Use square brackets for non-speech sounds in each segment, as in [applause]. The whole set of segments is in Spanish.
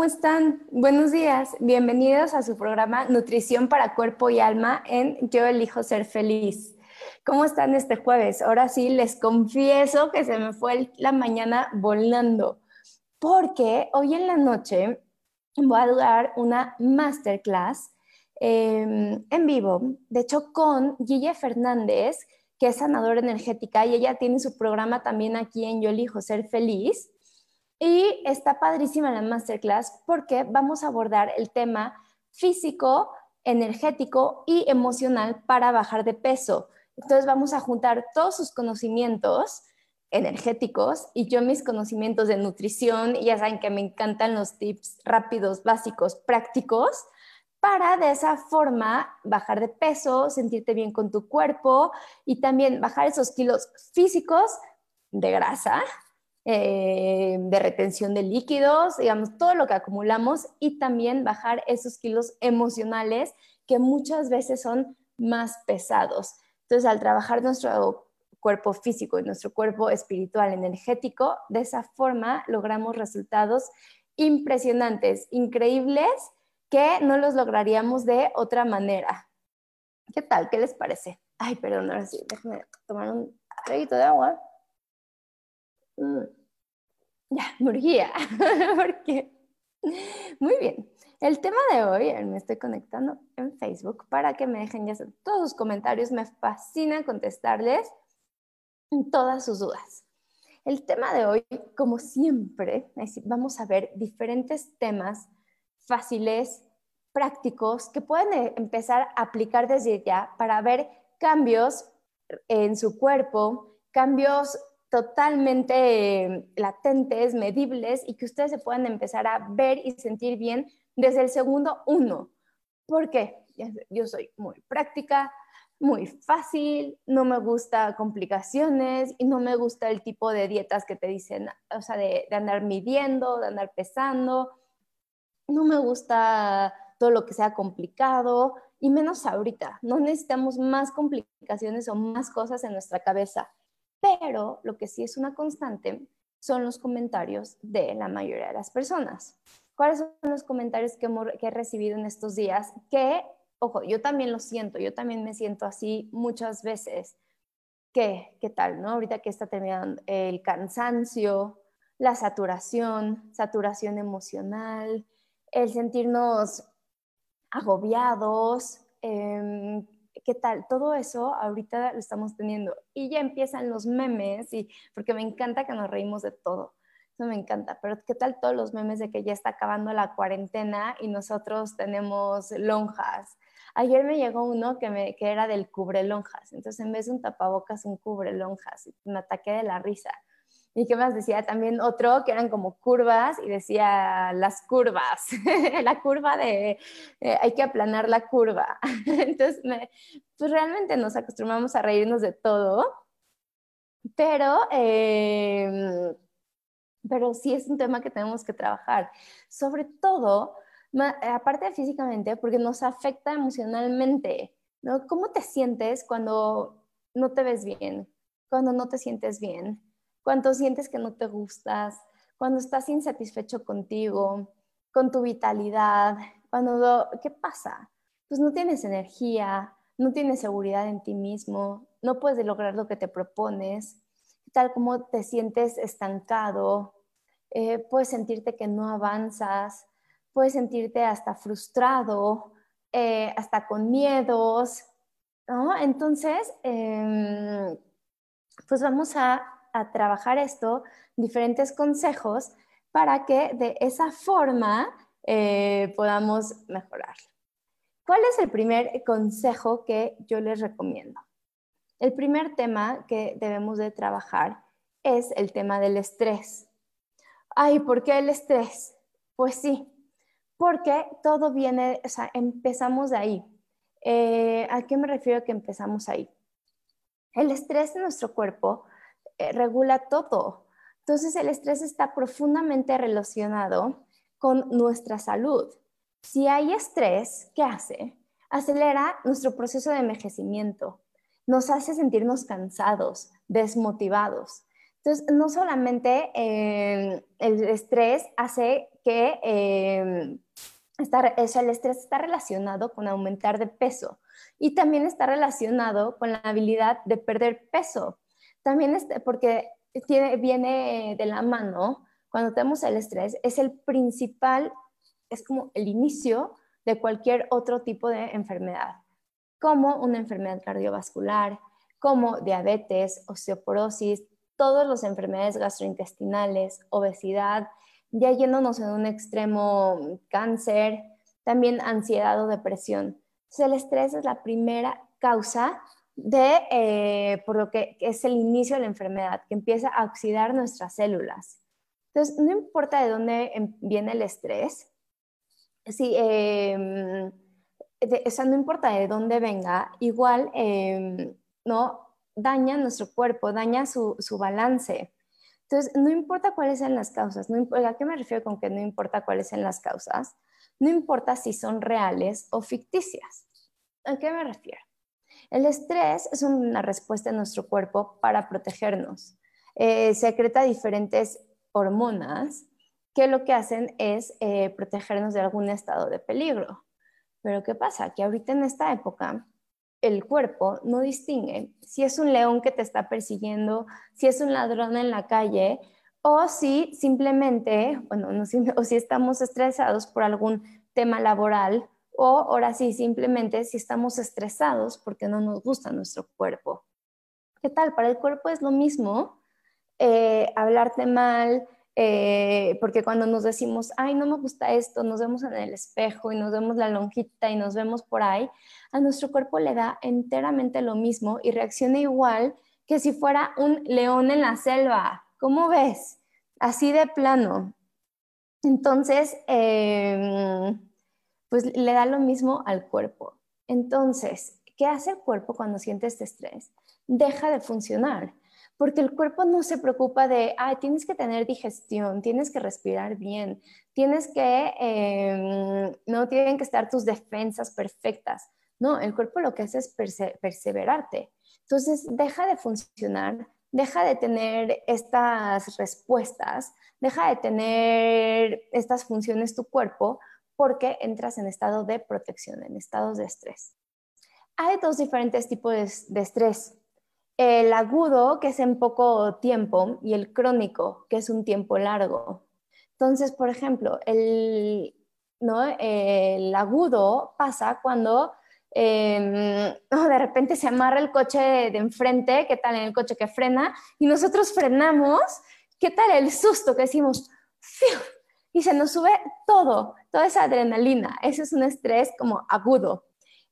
¿cómo están? Buenos días. Bienvenidos a su programa Nutrición para Cuerpo y Alma en Yo elijo ser feliz. ¿Cómo están este jueves? Ahora sí, les confieso que se me fue la mañana volando, porque hoy en la noche voy a dar una masterclass em, en vivo, de hecho con Guille Fernández, que es sanadora energética y ella tiene su programa también aquí en Yo elijo ser feliz. Y está padrísima la masterclass porque vamos a abordar el tema físico, energético y emocional para bajar de peso. Entonces vamos a juntar todos sus conocimientos energéticos y yo mis conocimientos de nutrición, ya saben que me encantan los tips rápidos, básicos, prácticos, para de esa forma bajar de peso, sentirte bien con tu cuerpo y también bajar esos kilos físicos de grasa eh, de retención de líquidos, digamos, todo lo que acumulamos y también bajar esos kilos emocionales que muchas veces son más pesados. Entonces, al trabajar nuestro cuerpo físico y nuestro cuerpo espiritual energético, de esa forma logramos resultados impresionantes, increíbles, que no los lograríamos de otra manera. ¿Qué tal? ¿Qué les parece? Ay, perdón, ahora sí, déjenme tomar un traguito de agua. Mm. Ya, Murguía. [laughs] Porque... Muy bien. El tema de hoy, me estoy conectando en Facebook para que me dejen ya todos sus comentarios. Me fascina contestarles todas sus dudas. El tema de hoy, como siempre, vamos a ver diferentes temas fáciles, prácticos, que pueden eh, empezar a aplicar desde ya para ver cambios en su cuerpo, cambios totalmente eh, latentes, medibles y que ustedes se puedan empezar a ver y sentir bien desde el segundo uno. ¿Por qué? Yo soy muy práctica, muy fácil, no me gusta complicaciones y no me gusta el tipo de dietas que te dicen, o sea, de, de andar midiendo, de andar pesando. No me gusta todo lo que sea complicado y menos ahorita. No necesitamos más complicaciones o más cosas en nuestra cabeza pero lo que sí es una constante son los comentarios de la mayoría de las personas. ¿Cuáles son los comentarios que, he recibido en estos días? Que, ojo, yo también lo siento, yo también me siento así muchas veces. ¿Qué, qué tal, no? Ahorita que está terminando el cansancio, la saturación, saturación emocional, el sentirnos agobiados, eh, ¿qué tal? Todo eso ahorita lo estamos teniendo y ya empiezan los memes y porque me encanta que nos reímos de todo. Eso me encanta, pero ¿qué tal todos los memes de que ya está acabando la cuarentena y nosotros tenemos lonjas? Ayer me llegó uno que, me, que era del cubre lonjas, entonces en vez de un tapabocas, un cubre lonjas, me ataqué de la risa ¿Y qué más decía? También otro que eran como curvas y decía las curvas, [laughs] la curva de eh, hay que aplanar la curva. [laughs] Entonces, pues realmente nos acostumbramos a reírnos de todo, pero, em, pero sí es un tema que tenemos que trabajar. Sobre todo, aparte físicamente, porque nos afecta emocionalmente. ¿no? ¿Cómo te sientes cuando no te ves bien? Cuando no te sientes bien? Cuando sientes que no te gustas, cuando estás insatisfecho contigo, con tu vitalidad, cuando, ¿qué pasa? Pues no tienes energía, no tienes seguridad en ti mismo, no puedes lograr lo que te propones, tal como te sientes estancado, eh, puedes sentirte que no avanzas, puedes sentirte hasta frustrado, eh, hasta con miedos, ¿no? Entonces, em, pues vamos a, trabajar esto, diferentes consejos para que de esa forma eh, podamos mejorar. ¿Cuál es el primer consejo que yo les recomiendo? El primer tema que debemos de trabajar es el tema del estrés. Ay, ¿por qué el estrés? Pues sí, porque todo viene, o sea, empezamos de ahí. Eh, ¿A qué me refiero que empezamos ahí? El estrés en nuestro cuerpo eh, regula todo. Entonces el estrés está profundamente relacionado con nuestra salud. Si hay estrés, ¿qué hace? Acelera nuestro proceso de envejecimiento, nos hace sentirnos cansados, desmotivados. Entonces, no solamente eh, el estrés hace que eh, el estrés está relacionado con aumentar de peso y también está relacionado con la habilidad de perder peso. También este, porque tiene, viene de la mano, cuando tenemos el estrés, es el principal, es como el inicio de cualquier otro tipo de enfermedad, como una enfermedad cardiovascular, como diabetes, osteoporosis, todas las enfermedades gastrointestinales, obesidad, ya yéndonos en un extremo cáncer, también ansiedad o depresión. el estrés es la primera causa de, eh, por lo que es el inicio de la enfermedad, que empieza a oxidar nuestras células. Entonces, no importa de dónde em, viene el estrés, si, em, o sea, no importa de dónde venga, igual, em, ¿no? Daña nuestro cuerpo, daña su, su balance. Entonces, no importa cuáles sean las causas, no ¿a qué me refiero con que no importa cuáles sean las causas? No importa si son reales o ficticias. ¿A qué me refiero? El estrés es una respuesta de nuestro cuerpo para protegernos. Eh, secreta diferentes hormonas que lo que hacen es eh, protegernos de algún estado de peligro. Pero ¿qué pasa? Que ahorita en esta época el cuerpo no distingue si es un león que te está persiguiendo, si es un ladrón en la calle o si simplemente, bueno, no, [laughs] o si estamos estresados por algún tema laboral o ahora sí, simplemente si estamos estresados porque no nos gusta nuestro cuerpo. ¿Qué tal? Para el cuerpo es lo mismo eh, hablarte mal, eh, porque cuando nos decimos, ay, no me gusta esto, nos vemos en el espejo y nos vemos la lonjita y nos vemos por ahí, a nuestro cuerpo le da enteramente lo mismo y reacciona igual que si fuera un león en la selva. ¿Cómo ves? Así de plano. Entonces, em, pues le da lo mismo al cuerpo. Entonces, ¿qué hace el cuerpo cuando siente este estrés? Deja de funcionar porque el cuerpo no se preocupa de, ay, tienes que tener digestión, tienes que respirar bien, tienes que, em, no tienen que estar tus defensas perfectas. No, el cuerpo lo que hace es perseverarte. Entonces, deja de funcionar, deja de tener estas respuestas, deja de tener estas funciones tu cuerpo porque entras en estado de protección, en estados de estrés. Hay dos diferentes tipos de estrés el agudo, que es en poco tiempo, y el crónico, que es un tiempo largo. Entonces, por ejemplo, el, ¿no? el agudo pasa cuando em, [laughs] de repente se amarra el coche de, enfrente, ¿qué tal en el coche que frena? Y nosotros frenamos, ¿qué tal el susto que decimos? Y se nos sube todo, toda esa adrenalina. Ese es un estrés como agudo.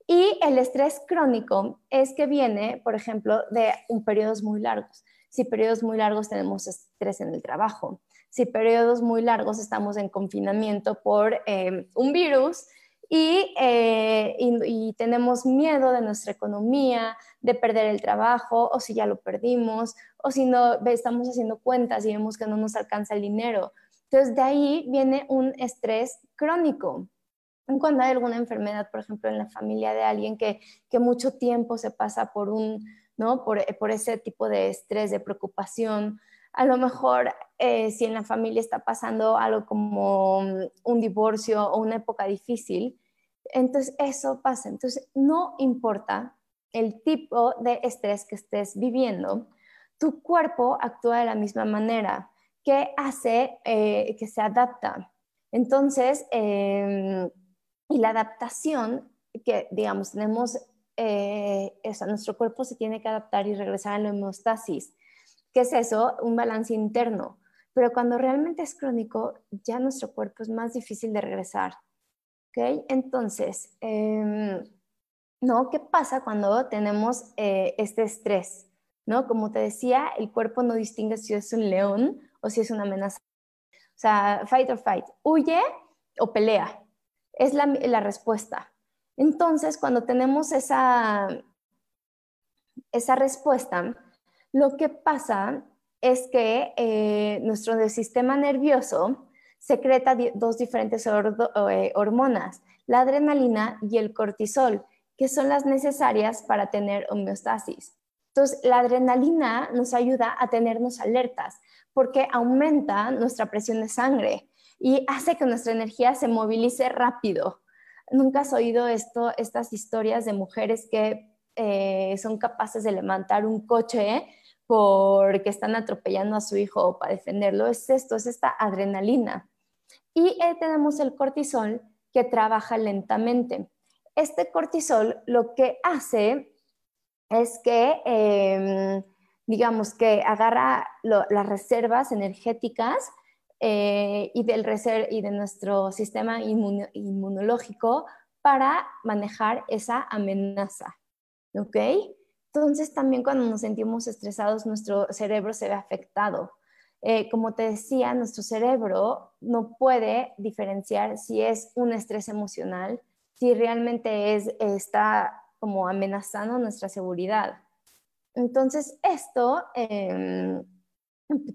Y el estrés crónico es que viene, por ejemplo, de un periodos muy largos. Si periodos muy largos tenemos estrés en el trabajo, si periodos muy largos estamos en confinamiento por eh, un virus eh, y, tenemos miedo de nuestra economía, de perder el trabajo, o si ya lo perdimos, o si no estamos haciendo cuentas y vemos que no nos alcanza el dinero. Entonces, de ahí viene un estrés crónico cuando hay alguna enfermedad, por ejemplo, en la familia de alguien que, mucho tiempo se pasa por, un, ¿no? por, por ese tipo de estrés, de preocupación, a lo mejor eh, si en la familia está pasando algo como un divorcio o una época difícil, entonces eso pasa. Entonces no importa el tipo de estrés que estés viviendo, tu cuerpo actúa de la misma manera. Que hace eh, que se adapta. Entonces, em, y la adaptación que, digamos, tenemos, eh, nuestro cuerpo se tiene que adaptar y regresar a la homeostasis. ¿Qué es eso? Un balance interno. Pero cuando realmente es crónico, ya nuestro cuerpo es más difícil de regresar. ¿Ok? Entonces, em, ¿no? ¿Qué pasa cuando tenemos eh, este estrés? ¿No? Como te decía, el cuerpo no distingue si es un león o si es una amenaza. O sea, fight or fight, huye o pelea. Es la, la respuesta. Entonces, cuando tenemos esa, esa respuesta, lo que pasa es que eh, nuestro sistema nervioso secreta dos diferentes eh, hormonas, la adrenalina y el cortisol, que son las necesarias para tener homeostasis. Entonces, la adrenalina nos ayuda a tenernos alertas porque aumenta nuestra presión de sangre y hace que nuestra energía se movilice rápido. ¿Nunca has oído esto, estas historias de mujeres que eh, son capaces de levantar un coche porque están atropellando a su hijo para defenderlo? Es esto, es esta adrenalina. Y eh, tenemos el cortisol que trabaja lentamente. Este cortisol lo que hace es que, em, digamos, que agarra las reservas energéticas eh, y, del y de nuestro sistema inmunológico para manejar esa amenaza. ¿Ok? Entonces también cuando nos sentimos estresados, nuestro cerebro se ve afectado. Eh, como te decía, nuestro cerebro no puede diferenciar si es un estrés emocional, si realmente es, está como amenazando nuestra seguridad. Entonces, esto em,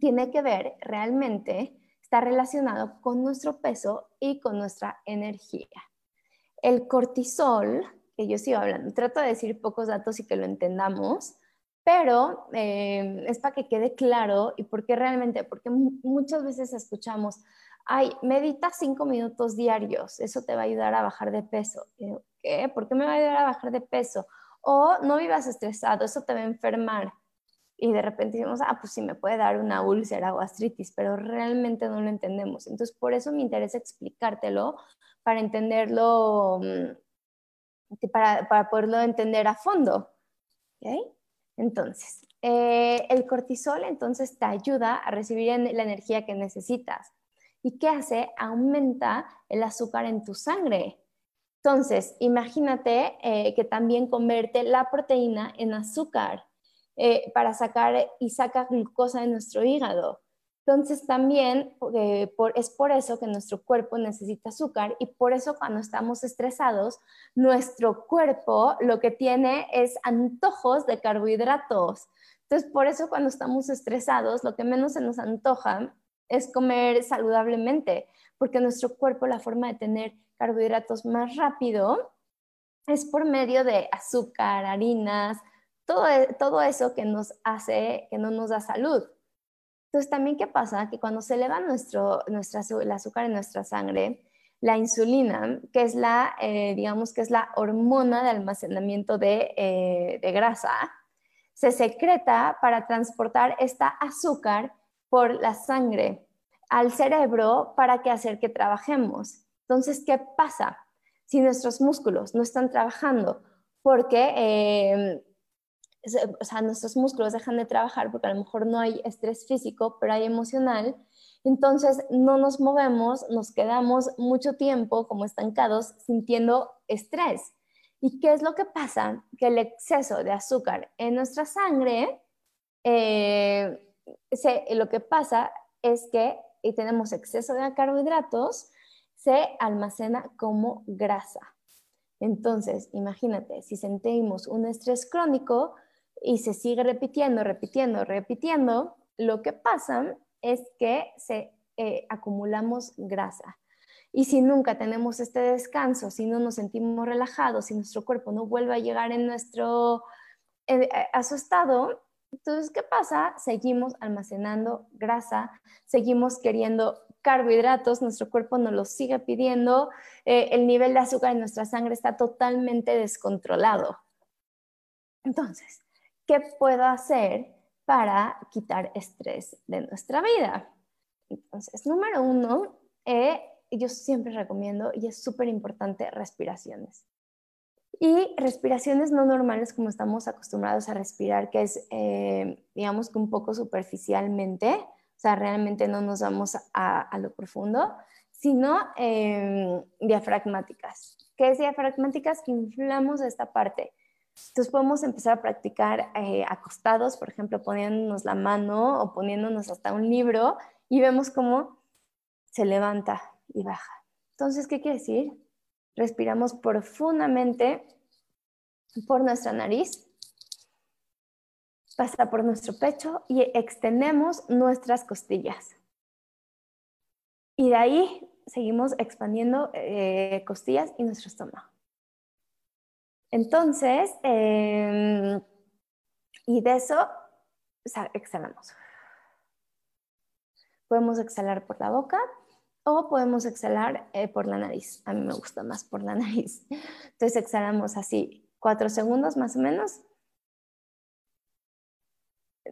tiene que ver realmente está relacionado con nuestro peso y con nuestra energía. El cortisol, que yo sigo hablando, trato de decir pocos datos y que lo entendamos, pero eh, es para que quede claro y porque realmente, porque muchas veces escuchamos, ay, medita cinco minutos diarios, eso te va a ayudar a bajar de peso. ¿Qué? ¿Por qué me va a ayudar a bajar de peso? O no vivas estresado, eso te va a enfermar y de repente decimos, ah, pues sí, me puede dar una úlcera o gastritis, pero realmente no lo entendemos. Entonces, por eso me interesa explicártelo para entenderlo, mm, para, para poderlo entender a fondo. ¿Okay? Entonces, eh, el cortisol entonces te ayuda a recibir la energía que necesitas. ¿Y qué hace? Aumenta el azúcar en tu sangre. Entonces, imagínate eh, que también convierte la proteína en azúcar. Eh, para sacar y saca glucosa de nuestro hígado. Entonces también eh, es por eso que nuestro cuerpo necesita azúcar y por eso cuando estamos estresados, nuestro cuerpo lo que tiene es antojos de carbohidratos. Entonces por eso cuando estamos estresados, lo que menos se nos antoja es comer saludablemente, porque nuestro cuerpo la forma de tener carbohidratos más rápido es por medio de azúcar, harinas, e, todo, eso que nos hace, que no nos da salud. Entonces, también, ¿qué pasa? Que cuando se eleva nuestro, nuestra, el azúcar en nuestra sangre, la insulina, que es la, eh, digamos que es la hormona de almacenamiento de, eh, de grasa, se secreta para transportar esta azúcar por la sangre al cerebro para que hacer que trabajemos. Entonces, ¿qué pasa si nuestros músculos no están trabajando? Porque eh, o sea, nuestros músculos dejan de trabajar porque a lo mejor no hay estrés físico, pero hay emocional. Entonces no nos movemos, nos quedamos mucho tiempo como estancados sintiendo estrés. ¿Y qué es lo que pasa? Que el exceso de azúcar en nuestra sangre, eh, lo que pasa es que tenemos exceso de carbohidratos, se almacena como grasa. Entonces, imagínate, si sentimos un estrés crónico, y se sigue repitiendo, repitiendo, repitiendo, lo que pasa es que se eh, acumulamos grasa. Y si nunca tenemos este descanso, si no nos sentimos relajados, si nuestro cuerpo no vuelve a llegar en nuestro, eh, a su estado, entonces, ¿qué pasa? Seguimos almacenando grasa, seguimos queriendo carbohidratos, nuestro cuerpo nos los sigue pidiendo, eh, el nivel de azúcar en nuestra sangre está totalmente descontrolado. Entonces, ¿qué puedo hacer para quitar estrés de nuestra vida? Entonces, número uno, eh, yo siempre recomiendo, y es súper importante, respiraciones. Y respiraciones no normales como estamos acostumbrados a respirar, que es, eh, digamos un poco superficialmente, sea, realmente no nos vamos a, lo profundo, sino em, diafragmáticas. ¿Qué es diafragmáticas? Que inflamos esta parte. Entonces podemos empezar a practicar eh, acostados, por ejemplo, poniéndonos la mano o poniéndonos hasta un libro y vemos cómo se levanta y baja. Entonces, ¿qué quiere decir? Respiramos profundamente por nuestra nariz, pasa por nuestro pecho y extendemos nuestras costillas. Y de ahí seguimos expandiendo eh, costillas y nuestro estómago. Entonces, em, y de eso exhalamos. Podemos exhalar por la boca o podemos exhalar eh, por la nariz. A mí me gusta más por la [laughs] nariz. Entonces exhalamos así cuatro segundos más o menos.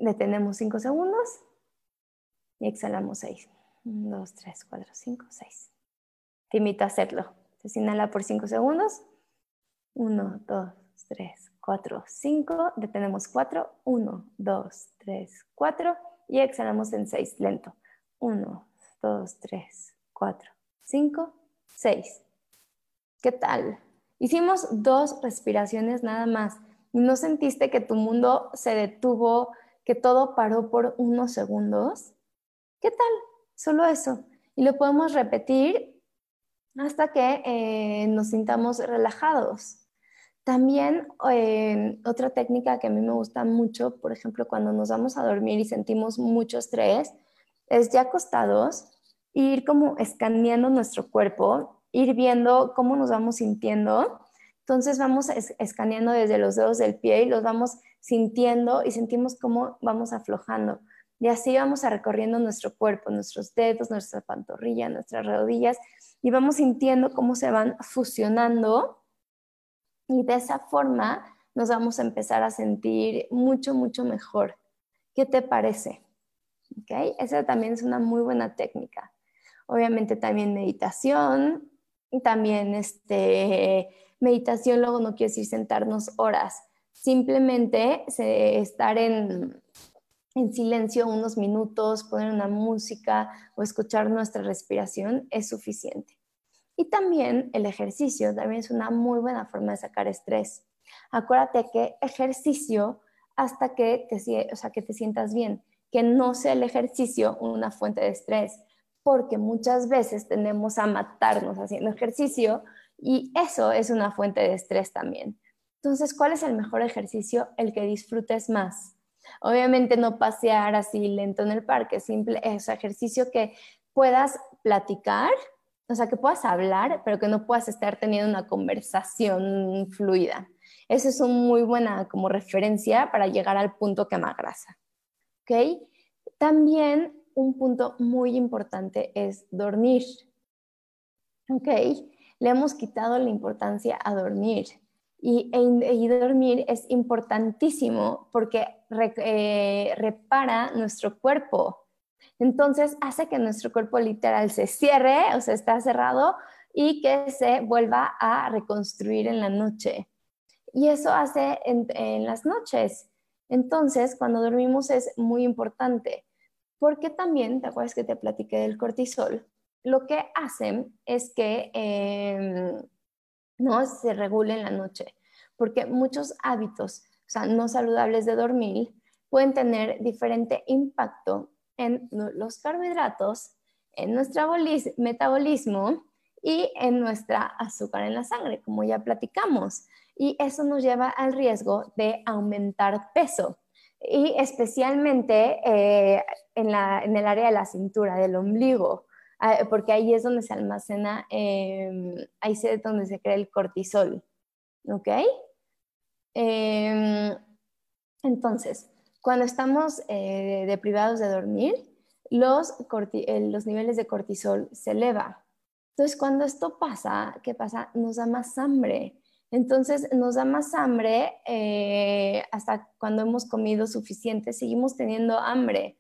Detenemos cinco segundos y exhalamos seis. Un, dos, tres, cuatro, cinco, seis. Te invito a hacerlo. Entonces inhala por cinco segundos. Uno, dos, tres, cuatro, cinco. Detenemos cuatro. Uno, dos, tres, cuatro. Y exhalamos en seis, lento. Uno, dos, tres, cuatro, cinco, seis. ¿Qué tal? Hicimos dos respiraciones nada más. ¿Y no sentiste que tu mundo se detuvo, que todo paró por unos segundos? ¿Qué tal? Solo eso. Y lo podemos repetir hasta que eh, nos sintamos relajados. También eh, otra técnica que a mí me gusta mucho, por ejemplo, cuando nos vamos a dormir y sentimos mucho estrés, es ya acostados, ir como escaneando nuestro cuerpo, ir viendo cómo nos vamos sintiendo. Entonces vamos escaneando desde los dedos del pie y los vamos sintiendo y sentimos cómo vamos aflojando. Y así vamos a recorriendo nuestro cuerpo, nuestros dedos, nuestra pantorrilla, nuestras rodillas y vamos sintiendo cómo se van fusionando y de esa forma nos vamos a empezar a sentir mucho, mucho mejor. ¿Qué te parece? ¿Okay? Esa también es una muy buena técnica. Obviamente también meditación, también este, meditación luego no quiere decir sentarnos horas, simplemente estar en, en silencio unos minutos, poner una música o escuchar nuestra respiración es suficiente. Y también el ejercicio también es una muy buena forma de sacar estrés. Acuérdate que ejercicio hasta que te, o sea, que te sientas bien que no sea el ejercicio una fuente de estrés, porque muchas veces tendemos a matarnos haciendo ejercicio y eso es una fuente de estrés también. Entonces, ¿cuál es el mejor ejercicio? El que disfrutes más. Obviamente no pasear así lento en el parque, simple es ejercicio que puedas platicar, o sea, que puedas hablar, pero que no puedas estar teniendo una conversación fluida. Esa es una muy buena como referencia para llegar al punto que grasa. También un punto muy importante es dormir. ¿Ok? Le hemos quitado la importancia a dormir. Y, e, dormir es importantísimo porque eh, repara nuestro cuerpo. Entonces hace que nuestro cuerpo literal se cierre, o sea, está cerrado y que se vuelva a reconstruir en la noche. Y eso hace en las noches. Entonces, cuando dormimos es muy importante, porque también, ¿te acuerdas que te platiqué del cortisol? Lo que hacen es que em, no se regule en la noche, porque muchos hábitos, o sea, no saludables de dormir, pueden tener diferente impacto en los carbohidratos, en nuestro metabolismo y en nuestra azúcar en la sangre, como ya platicamos. Y eso nos lleva al riesgo de aumentar peso. Y especialmente eh, en, el área de la cintura, del ombligo, porque ahí es donde se almacena, em, ahí es donde se crea el cortisol, ¿ok? Em, entonces, cuando estamos eh, deprivados de dormir, los, los niveles de cortisol se elevan. Entonces, cuando esto pasa, ¿qué pasa? Nos da más hambre entonces nos da más hambre eh, hasta cuando hemos comido suficiente, seguimos teniendo hambre.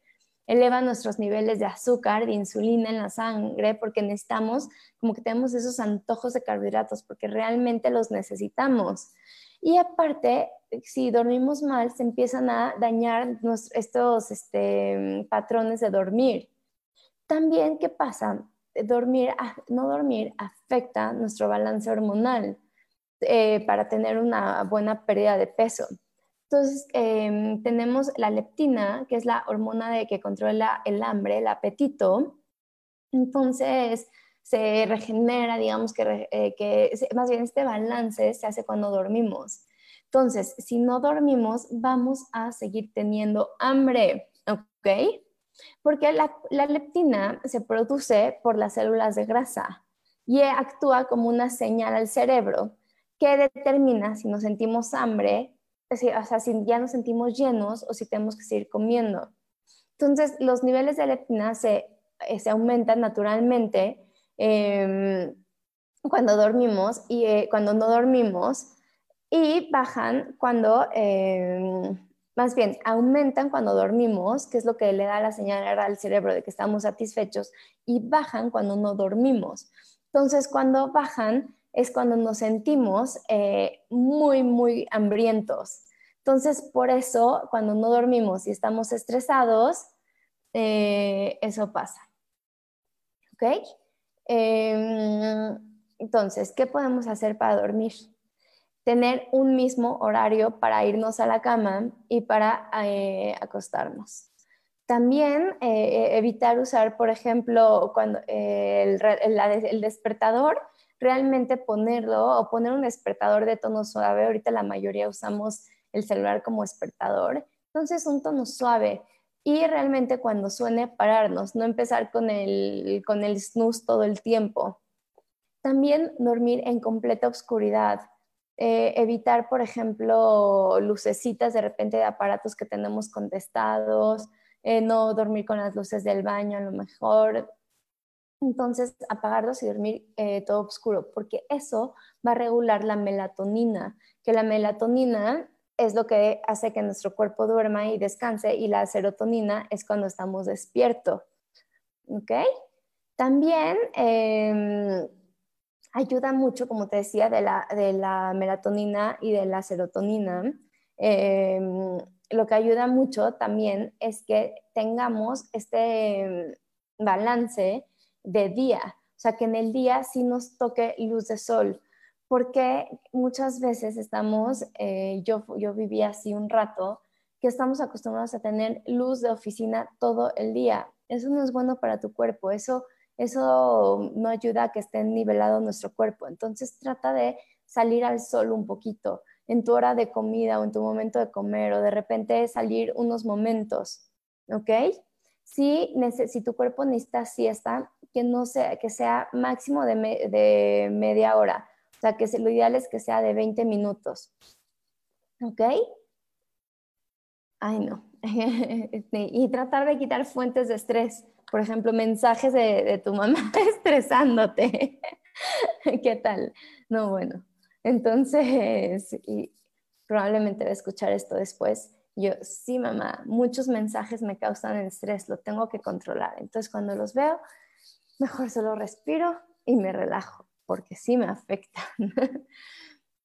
Eleva nuestros niveles de azúcar, de insulina en la sangre, porque necesitamos, como que tenemos esos antojos de carbohidratos, porque realmente los necesitamos. Y aparte, si dormimos mal, se empiezan a dañar estos este, patrones de dormir. También, ¿qué pasa? Dormir, no dormir afecta nuestro balance hormonal eh, para tener una buena pérdida de peso. Entonces, em, tenemos la leptina, que es la hormona de que controla el hambre, el apetito. Entonces, se regenera, digamos que, eh, que más bien este balance se hace cuando dormimos. Entonces, si no dormimos, vamos a seguir teniendo hambre, ¿ok? Porque la, la leptina se produce por las células de grasa y actúa como una señal al cerebro que determina si nos sentimos hambre o sea, si ya nos sentimos llenos o si tenemos que seguir comiendo. Entonces, los niveles de leptina se, eh, se aumentan naturalmente em, cuando dormimos y eh, cuando no dormimos y bajan cuando, em, más bien, aumentan cuando dormimos, que es lo que le da la señal al cerebro de que estamos satisfechos, y bajan cuando no dormimos. Entonces, cuando bajan, es cuando nos sentimos eh, muy, muy hambrientos. Entonces, por eso, cuando no dormimos y estamos estresados, eh, eso pasa. ¿Ok? Em, entonces, ¿qué podemos hacer para dormir? Tener un mismo horario para irnos a la cama y para eh, acostarnos. También evitar usar, por ejemplo, cuando, el despertador realmente ponerlo o poner un despertador de tono suave. Ahorita la mayoría usamos el celular como despertador. Entonces, un tono suave. Y realmente cuando suene, pararnos, no empezar con el, con el snooze todo el tiempo. También dormir en completa oscuridad. Eh, evitar, por ejemplo, lucecitas de repente de aparatos que tenemos contestados, eh, no dormir con las luces del baño a lo mejor, entonces, apagarlos y dormir eh, todo oscuro, porque eso va a regular la melatonina, que la melatonina es lo que hace que nuestro cuerpo duerma y descanse y la serotonina es cuando estamos despiertos. ¿Ok? También em, ayuda mucho, como te decía, de la, melatonina y de la serotonina. Em, lo que ayuda mucho también es que tengamos este em, balance de día, o sea, que en el día sí nos toque luz de sol, porque muchas veces estamos, eh, yo, yo viví así un rato, que estamos acostumbrados a tener luz de oficina todo el día. Eso no es bueno para tu cuerpo, eso, eso no ayuda a que esté nivelado nuestro cuerpo. Entonces trata de salir al sol un poquito en tu hora de comida o en tu momento de comer o de repente salir unos momentos, ¿ok? Si, si tu cuerpo necesita siesta, que no sea, que sea máximo de, de media hora. O sea, que lo ideal es que sea de 20 minutos. ¿Ok? Ay, no. [laughs] Este, y tratar de quitar fuentes de estrés. Por ejemplo, mensajes de, de tu mamá [laughs] estresándote. [laughs] ¿Qué tal? No, bueno. Entonces, y probablemente va a escuchar esto después. Yo, sí, mamá, muchos mensajes me causan estrés, lo tengo que controlar. Entonces, cuando los veo, mejor solo respiro y me relajo, porque sí me afecta. [laughs]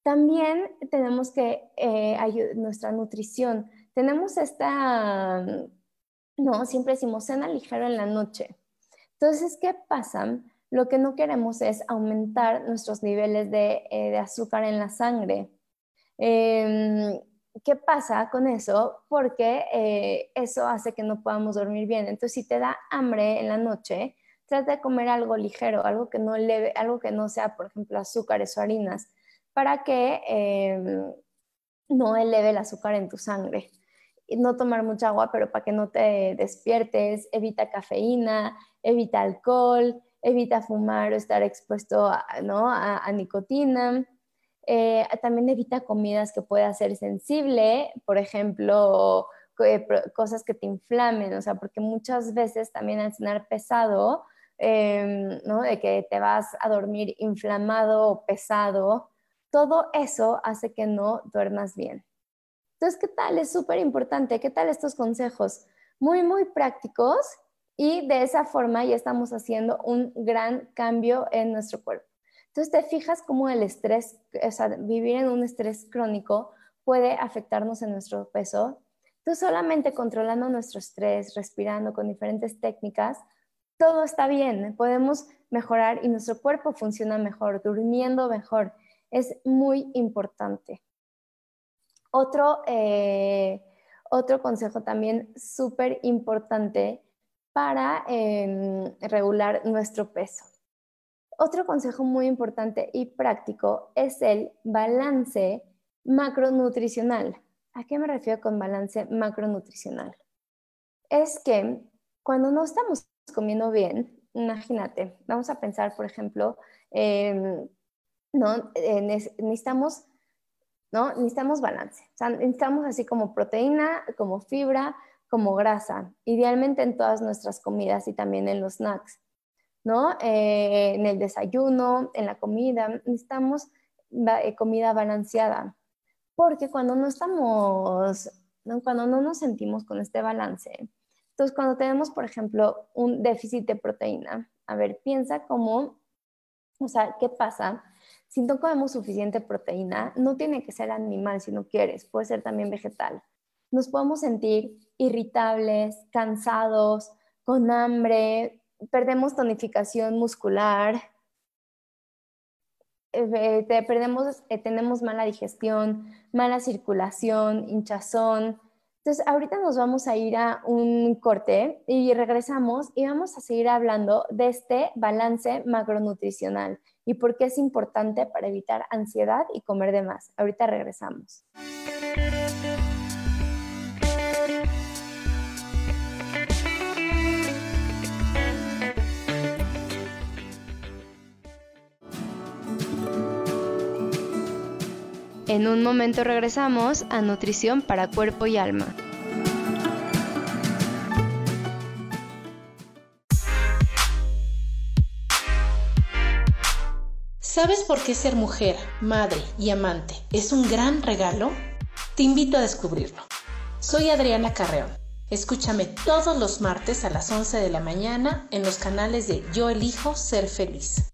También tenemos que eh, nuestra nutrición. Tenemos esta, no, siempre decimos cena ligero en la noche. Entonces, ¿qué pasa? Lo que no queremos es aumentar nuestros niveles de, eh, azúcar en la sangre. Em, ¿Qué pasa con eso? Porque eh, eso hace que no podamos dormir bien. Entonces, si te da hambre en la noche, trata de comer algo ligero, algo que no leve, algo que no sea, por ejemplo, azúcares o harinas, para que em, no eleve el azúcar en tu sangre. No tomar mucha agua, pero para que no te despiertes, evita cafeína, evita alcohol, evita fumar o estar expuesto a, ¿no? a, nicotina. Eh, también evita comidas que pueda ser sensible, por ejemplo, eh, cosas que te inflamen, o sea, porque muchas veces también al cenar pesado Em, ¿no? de que te vas a dormir inflamado o pesado, todo eso hace que no duermas bien. Entonces, ¿qué tal? Es súper importante. ¿Qué tal estos consejos? muy, muy prácticos y de esa forma ya estamos haciendo un gran cambio en nuestro cuerpo. Entonces te fijas cómo el estrés, o sea, vivir en un estrés crónico puede afectarnos en nuestro peso. Entonces solamente controlando nuestro estrés, respirando con diferentes técnicas, todo está bien, podemos mejorar y nuestro cuerpo funciona mejor, durmiendo mejor. Es muy importante. Otro, eh, otro consejo también súper importante para em, regular nuestro peso. Otro consejo muy importante y práctico es el balance macronutricional. ¿A qué me refiero con balance macronutricional? Es que cuando no estamos comiendo bien, imagínate, vamos a pensar, por ejemplo, ¿no? Eh, necesitamos, ¿no? necesitamos balance. O sea, necesitamos así como proteína, como fibra, como grasa, idealmente en todas nuestras comidas y también en los snacks, ¿no? Eh, en el desayuno, en la comida, necesitamos eh, comida balanceada, porque cuando no estamos, cuando no nos sentimos con este balance, entonces cuando tenemos, por ejemplo, un déficit de proteína, a ver, piensa cómo, o sea, ¿qué pasa? Si no comemos suficiente proteína, no tiene que ser animal si no quieres, puede ser también vegetal. Nos podemos sentir irritables, cansados, con hambre, perdemos tonificación muscular, eh, perdemos, eh, tenemos mala digestión, mala circulación, hinchazón. Entonces, ahorita nos vamos a ir a un corte y regresamos y vamos a seguir hablando de este balance macronutricional y por qué es importante para evitar ansiedad y comer de más. Ahorita regresamos. En un momento regresamos a Nutrición para Cuerpo y Alma. ¿Sabes por qué ser mujer, madre y amante es un gran regalo? Te invito a descubrirlo. Soy Adriana Carreón. Escúchame todos los martes a las 11 de la mañana en los canales de Yo elijo ser feliz.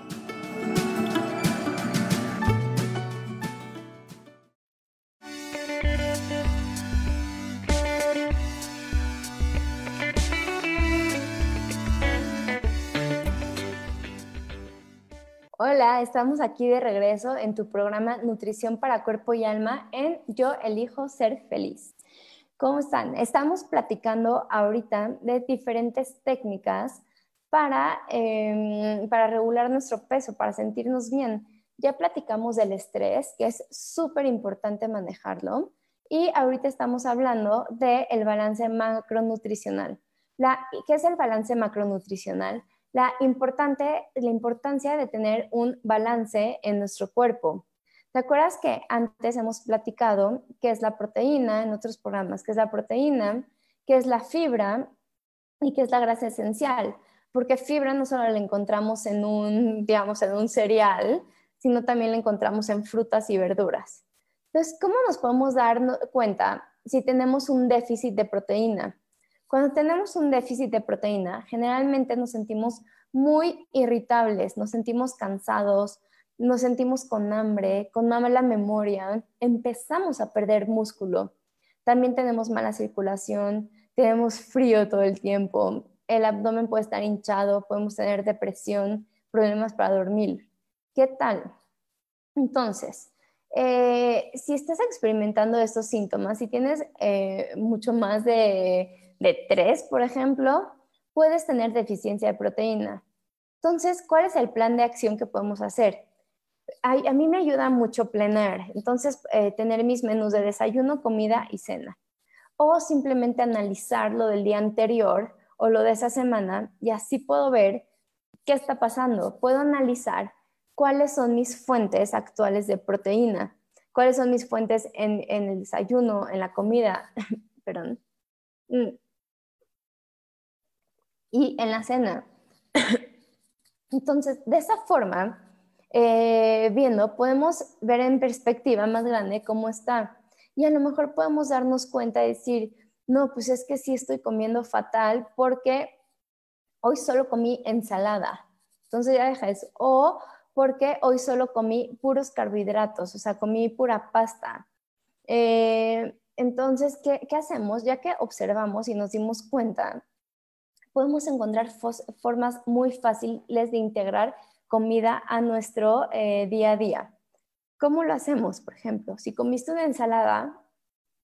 Hola, estamos aquí de regreso en tu programa Nutrición para Cuerpo y Alma en Yo elijo ser feliz. ¿Cómo están? Estamos platicando ahorita de diferentes técnicas para, em, para regular nuestro peso, para sentirnos bien. Ya platicamos del estrés, que es súper importante manejarlo. Y ahorita estamos hablando del balance macronutricional. ¿Qué es el balance macronutricional? La, importante, la importancia de tener un balance en nuestro cuerpo. ¿Te acuerdas que antes hemos platicado qué es la proteína en otros programas? ¿Qué es la proteína? ¿Qué es la fibra? ¿Y qué es la grasa esencial? Porque fibra no solo la encontramos en un, digamos, en un cereal, sino también la encontramos en frutas y verduras. Entonces, ¿cómo nos podemos dar cuenta si tenemos un déficit de proteína? Cuando tenemos un déficit de proteína, generalmente nos sentimos muy irritables, nos sentimos cansados, nos sentimos con hambre, con mala memoria, empezamos a perder músculo. También tenemos mala circulación, tenemos frío todo el tiempo, el abdomen puede estar hinchado, podemos tener depresión, problemas para dormir. ¿Qué tal? Entonces, eh, si estás experimentando estos síntomas, si tienes eh, mucho más de, de tres, por ejemplo, puedes tener deficiencia de proteína. Entonces, ¿cuál es el plan de acción que podemos hacer? A, mí me ayuda mucho plenar, entonces eh, tener mis menús de desayuno, comida y cena. O simplemente analizar lo del día anterior o lo de esa semana y así puedo ver qué está pasando. Puedo analizar cuáles son mis fuentes actuales de proteína, cuáles son mis fuentes en, el desayuno, en la comida, [laughs] perdón, mm. Y en la cena. Entonces, de esa forma, eh, viendo, podemos ver en perspectiva más grande cómo está. Y a lo mejor podemos darnos cuenta y decir, no, pues es que sí estoy comiendo fatal porque hoy solo comí ensalada. Entonces ya deja eso. O porque hoy solo comí puros carbohidratos, o sea, comí pura pasta. Eh, entonces, ¿qué, ¿qué, hacemos? Ya que observamos y nos dimos cuenta, podemos encontrar formas muy fáciles de integrar comida a nuestro eh, día a día. ¿Cómo lo hacemos? Por ejemplo, si comiste una ensalada,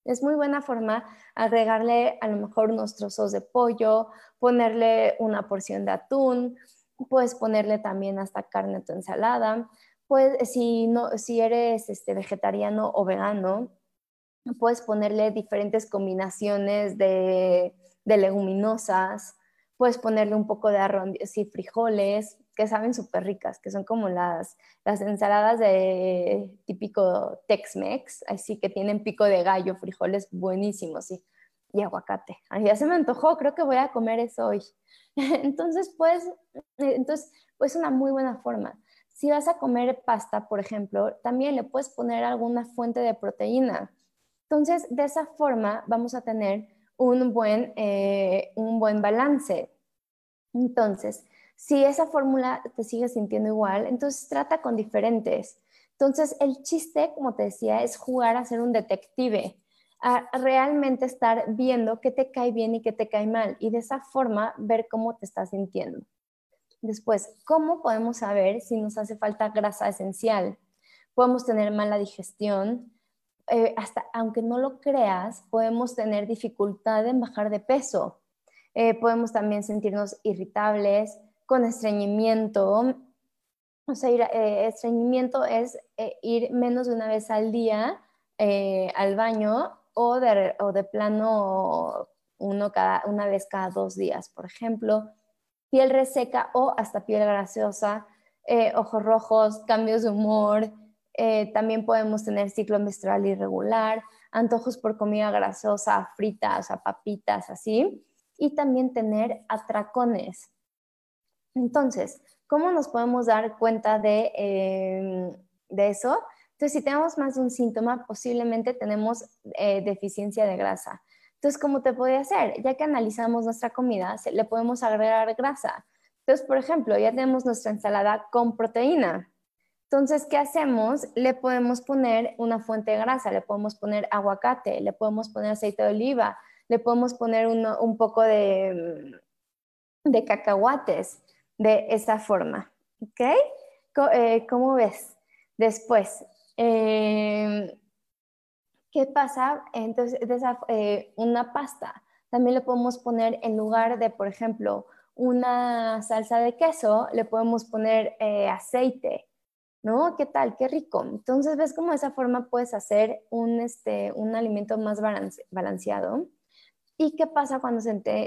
es muy buena forma agregarle a lo mejor unos trozos de pollo, ponerle una porción de atún, puedes ponerle también hasta carne a tu ensalada. Pues, si, no, si eres este, vegetariano o vegano, puedes ponerle diferentes combinaciones de, de leguminosas, puedes ponerle un poco de arroz y frijoles, que saben súper ricas, que son como las, las ensaladas de típico Tex-Mex, así que tienen pico de gallo, frijoles buenísimos y, y aguacate. Ay, ya se me antojó, creo que voy a comer eso hoy. [laughs] entonces, pues, entonces, pues una muy buena forma. Si vas a comer pasta, por ejemplo, también le puedes poner alguna fuente de proteína. Entonces, de esa forma vamos a tener un buen, eh, un buen balance. Entonces, si esa fórmula te sigue sintiendo igual, entonces trata con diferentes. Entonces, el chiste, como te decía, es jugar a ser un detective, a realmente estar viendo qué te cae bien y qué te cae mal y de esa forma ver cómo te estás sintiendo. Después, ¿cómo podemos saber si nos hace falta grasa esencial? Podemos tener mala digestión, eh, hasta aunque no lo creas, podemos tener dificultad en bajar de peso. Eh, podemos también sentirnos irritables, con estreñimiento. O sea, eh, estreñimiento es ir menos de una vez al día al baño o de, o de plano uno cada, una vez cada dos días, por ejemplo. Piel reseca o hasta piel grasosa, ojos rojos, cambios de humor, eh, también podemos tener ciclo menstrual irregular, antojos por comida grasosa, fritas, o sea, papitas, así. Y también tener atracones. Entonces, ¿cómo nos podemos dar cuenta de, em, de eso? Entonces, si tenemos más de un síntoma, posiblemente tenemos eh, deficiencia de grasa. Entonces, ¿cómo te puede hacer? Ya que analizamos nuestra comida, le podemos agregar grasa. Entonces, por ejemplo, ya tenemos nuestra ensalada con proteína. Entonces, ¿qué hacemos? Le podemos poner una fuente de grasa, le podemos poner aguacate, le podemos poner aceite de oliva, le podemos poner un poco de, mm, de, cacahuates de esa forma. ¿Ok? Eh, ¿Cómo ves? Después, em, ¿qué pasa? Entonces, eh, una pasta. También le podemos poner en lugar de, por ejemplo, una salsa de queso, le podemos poner eh, aceite ¿no? ¿Qué tal? Qué rico. Entonces, ves cómo de esa forma puedes hacer un, este, un alimento más balanceado. ¿Y qué pasa cuando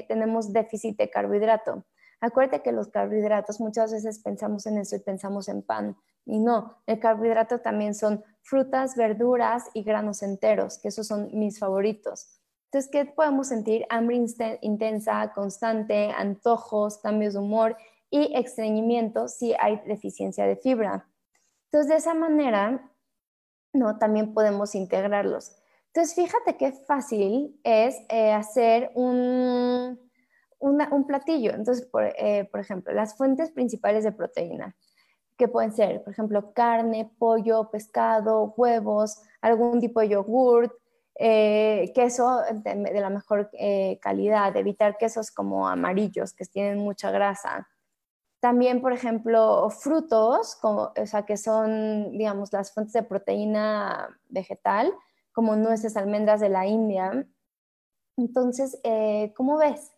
tenemos déficit de carbohidrato? Acuérdate que los carbohidratos muchas veces pensamos en eso y pensamos en pan. Y no, el carbohidrato también son frutas, verduras y granos enteros, que esos son mis favoritos. Entonces, ¿qué podemos sentir? Hambre intensa, constante, antojos, cambios de humor y estreñimiento si hay deficiencia de fibra. Entonces, de esa manera, ¿no? También podemos integrarlos. Entonces, fíjate qué fácil es eh, hacer un, un, platillo. Entonces, por, eh, por, ejemplo, las fuentes principales de proteína. que pueden ser, por ejemplo, carne, pollo, pescado, huevos, algún tipo de yogurt, eh, queso de, la mejor calidad, evitar quesos como amarillos que tienen mucha grasa. También, por ejemplo, frutos, como, o que son, digamos, las fuentes de proteína vegetal, como nueces, almendras de la India. Entonces, eh, ¿cómo ves?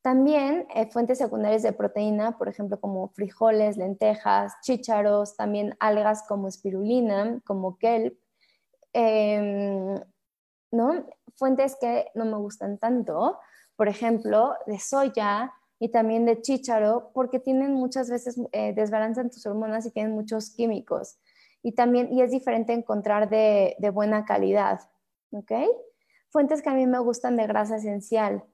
También fuentes secundarias de proteína, por ejemplo, como frijoles, lentejas, chícharos, también algas como espirulina, como kelp, em, ¿no? Fuentes que no me gustan tanto, por ejemplo, de soya y también de chícharo, porque tienen muchas veces, eh, tus hormonas y tienen muchos químicos. Y también, y es diferente encontrar de, buena calidad, ¿ok? Fuentes que a mí me gustan de grasa esencial,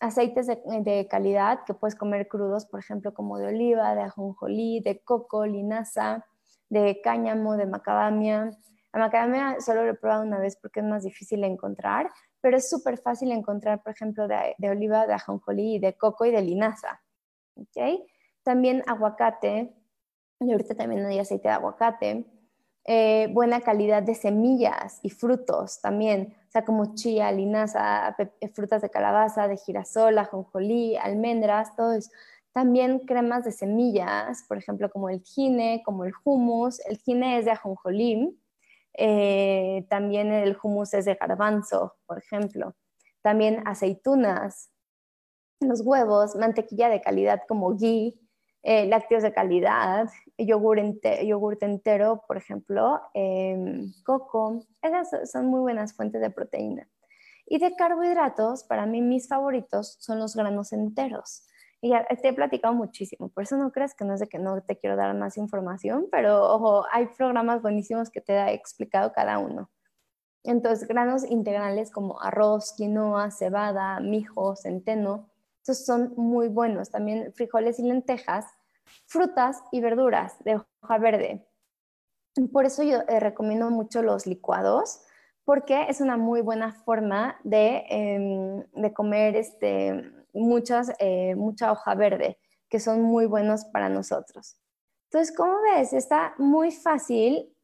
aceites de, de, calidad que puedes comer crudos, por ejemplo, como de oliva, de ajonjolí, de coco, linaza, de cáñamo, de macadamia, la macadamia solo lo he probado una vez porque es más difícil de encontrar, pero es súper fácil encontrar, por ejemplo, de, oliva, de ajonjolí, de coco y de linaza. ¿okay? También aguacate, y ahorita también hay aceite de aguacate. Eh, buena calidad de semillas y frutos también, o sea, como chía, linaza, eh, frutas de calabaza, de girasol, ajonjolí, almendras, todo eso. También cremas de semillas, por ejemplo, como el gine, como el hummus. El gine es de ajonjolí, eh, también el hummus es de garbanzo, por ejemplo. También aceitunas, los huevos, mantequilla de calidad como ghee, eh, lácteos de calidad, yogur, entero, por ejemplo, em, coco. Esas son muy buenas fuentes de proteína. Y de carbohidratos, para mí mis favoritos son los granos enteros. Y ya te he platicado muchísimo, por eso no creas que no es de que no te quiero dar más información, pero ojo, hay programas buenísimos que te he explicado cada uno. Entonces, granos integrales como arroz, quinoa, cebada, mijo, centeno, estos son muy buenos. También frijoles y lentejas, frutas y verduras de hoja verde. Por eso yo eh, recomiendo mucho los licuados, porque es una muy buena forma de, em, de comer este, muchas, eh, mucha hoja verde, que son muy buenos para nosotros. Entonces, como ves, está muy fácil,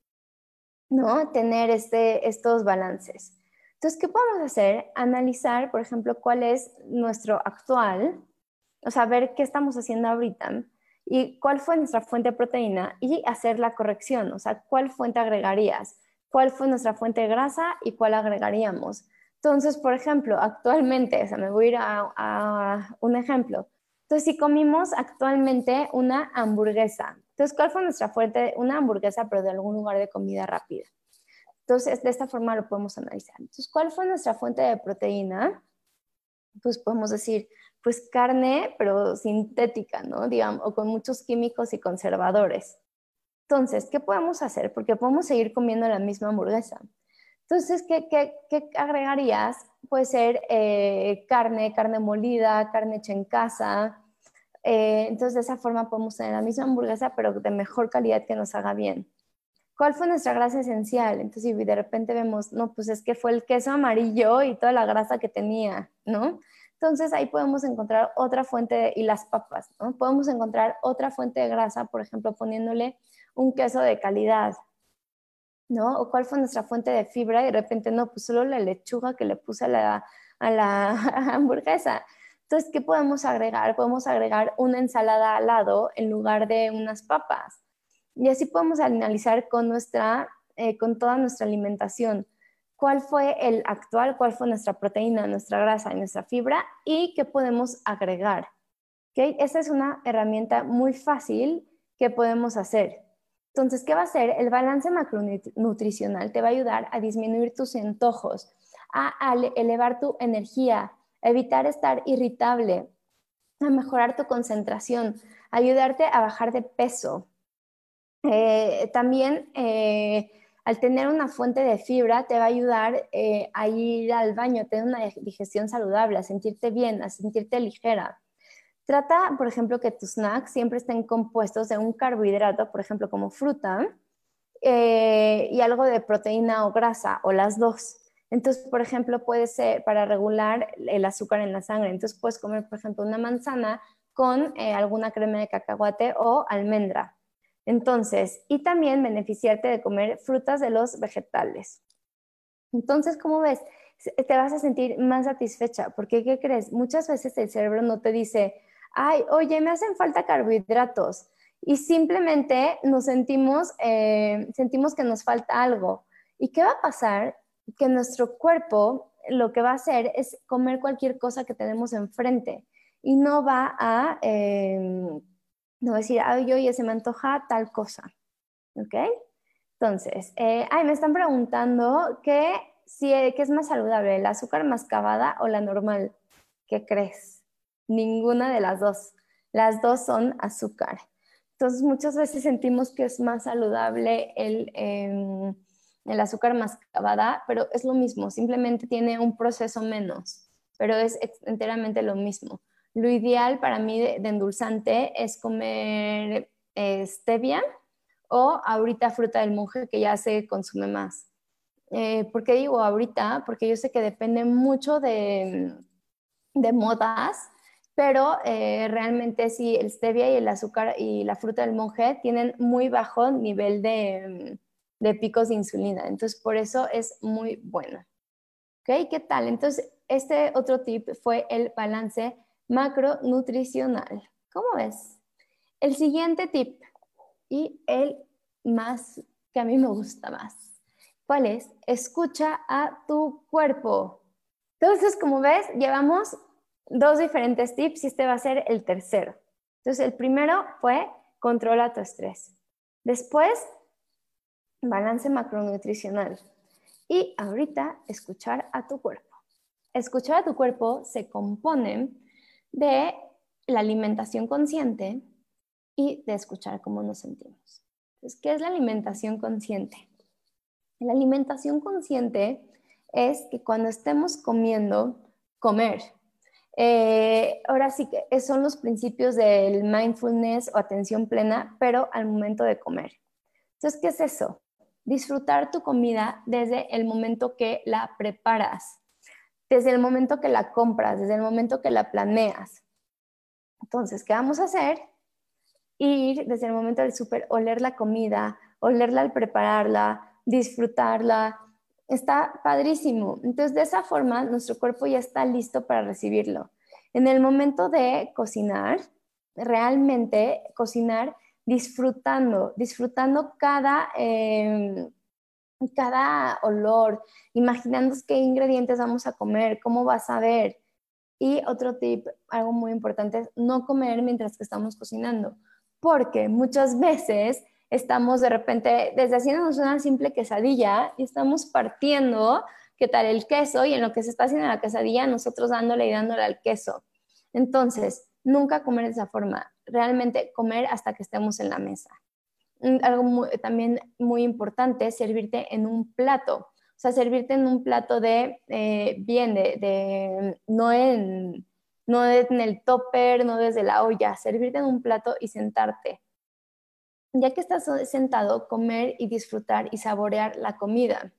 ¿no? Tener este, estos balances. Entonces, ¿qué podemos hacer? Analizar, por ejemplo, cuál es nuestro actual, o sea, ver qué estamos haciendo ahorita y cuál fue nuestra fuente de proteína y hacer la corrección, o sea, cuál fuente agregarías, cuál fue nuestra fuente de grasa y cuál agregaríamos. Entonces, por ejemplo, actualmente, o sea, me voy a ir a, un ejemplo. Entonces, si comimos actualmente una hamburguesa, entonces, ¿cuál fue nuestra fuente? Una hamburguesa, pero de algún lugar de comida rápida. Entonces, de esta forma lo podemos analizar. Entonces, ¿cuál fue nuestra fuente de proteína? Pues podemos decir, pues carne, pero sintética, ¿no? Digamos, o con muchos químicos y conservadores. Entonces, ¿qué podemos hacer? Porque podemos seguir comiendo la misma hamburguesa. Entonces, ¿qué, agregarías? Puede ser eh, carne, carne molida, carne hecha en casa. Eh, entonces, de esa forma podemos tener la misma hamburguesa, pero de mejor calidad que nos haga bien. ¿Cuál fue nuestra grasa esencial? Entonces, si de repente vemos, no, pues es que fue el queso amarillo y toda la grasa que tenía, ¿no? Entonces, ahí podemos encontrar otra fuente, y las papas, ¿no? Podemos encontrar otra fuente de grasa, por ejemplo, poniéndole un queso de calidad, ¿no? O cuál fue nuestra fuente de fibra y de repente no, pues solo la lechuga que le puse a la, a la [laughs] hamburguesa. Entonces, ¿qué podemos agregar? Podemos agregar una ensalada al lado en lugar de unas papas. Y así podemos analizar con, nuestra, eh, con toda nuestra alimentación cuál fue el actual, cuál fue nuestra proteína, nuestra grasa y nuestra fibra y qué podemos agregar. ¿Okay? Esta es una herramienta muy fácil que podemos hacer. Entonces, ¿qué va a hacer? El balance macronutricional te va a ayudar a disminuir tus antojos, a, elevar tu energía, a evitar estar irritable, a mejorar tu concentración, a ayudarte a bajar de peso. Eh, también eh, al tener una fuente de fibra te va a ayudar eh, a ir al baño, a tener una digestión saludable, a sentirte bien, a sentirte ligera. Trata, por ejemplo, que tus snacks siempre estén compuestos de un carbohidrato, por ejemplo, como fruta, eh, y algo de proteína o grasa, o las dos. Entonces, por ejemplo, puede ser para regular el azúcar en la sangre. Entonces, puedes comer, por ejemplo, una manzana con eh, alguna crema de cacahuate o almendra. Entonces, y también beneficiarte de comer frutas de los vegetales. Entonces, ¿cómo ves? Te vas a sentir más satisfecha, porque ¿qué crees? Muchas veces el cerebro no te dice, ay, oye, me hacen falta carbohidratos, y simplemente nos sentimos, eh, sentimos que nos falta algo. ¿Y qué va a pasar? Que nuestro cuerpo lo que va a hacer es comer cualquier cosa que tenemos enfrente y no va a, em, decir, ay, oye, se me antoja tal cosa. ¿Ok? Entonces, eh, ay, me están preguntando que si es más saludable, el azúcar mascabada o la normal. ¿Qué crees? Ninguna de las dos. Las dos son azúcar. Entonces, muchas veces sentimos que es más saludable el, em, el azúcar mascabada, pero es lo mismo, simplemente tiene un proceso menos, pero es enteramente lo mismo. Lo ideal para mí de, endulzante es comer eh, stevia o ahorita fruta del monje que ya se consume más. Eh, ¿Por qué digo ahorita? Porque yo sé que depende mucho de, de modas, pero eh, realmente sí, el stevia y el azúcar y la fruta del monje tienen muy bajo nivel de, de picos de insulina, entonces por eso es muy bueno. ¿Ok? ¿Qué tal? Entonces, este otro tip fue el balance macronutricional. ¿Cómo ves? El siguiente tip y el más que a mí me gusta más. ¿Cuál es? Escucha a tu cuerpo. Entonces, como ves, llevamos dos diferentes tips y este va a ser el tercero. Entonces, el primero fue controla tu estrés. Después, balance macronutricional. Y ahorita, escuchar a tu cuerpo. Escuchar a tu cuerpo se compone de la alimentación consciente y de escuchar cómo nos sentimos. Entonces, ¿qué es la alimentación consciente? La alimentación consciente es que cuando estemos comiendo, comer. Eh, ahora sí que son los principios del mindfulness o atención plena, pero al momento de comer. Entonces, ¿qué es eso? Disfrutar tu comida desde el momento que la preparas desde el momento que la compras, desde el momento que la planeas. Entonces, ¿qué vamos a hacer? Ir desde el momento del súper, oler la comida, olerla al prepararla, disfrutarla. Está padrísimo. Entonces, de esa forma, nuestro cuerpo ya está listo para recibirlo. En el momento de cocinar, realmente cocinar disfrutando, disfrutando cada... Eh, cada olor, imaginando qué ingredientes vamos a comer, cómo vas a ver. Y otro tip, algo muy importante, es no comer mientras que estamos cocinando, porque muchas veces estamos de repente, desde haciéndonos una simple quesadilla y estamos partiendo, ¿qué tal el queso? Y en lo que se está haciendo la quesadilla, nosotros dándole y dándole al queso. Entonces, nunca comer de esa forma, realmente comer hasta que estemos en la mesa algo también muy importante, servirte en un plato. O sea, servirte en un plato de, eh, bien, de, no, en, no en el topper, no desde la olla, servirte en un plato y sentarte. Ya que estás sentado, comer y disfrutar y saborear la comida.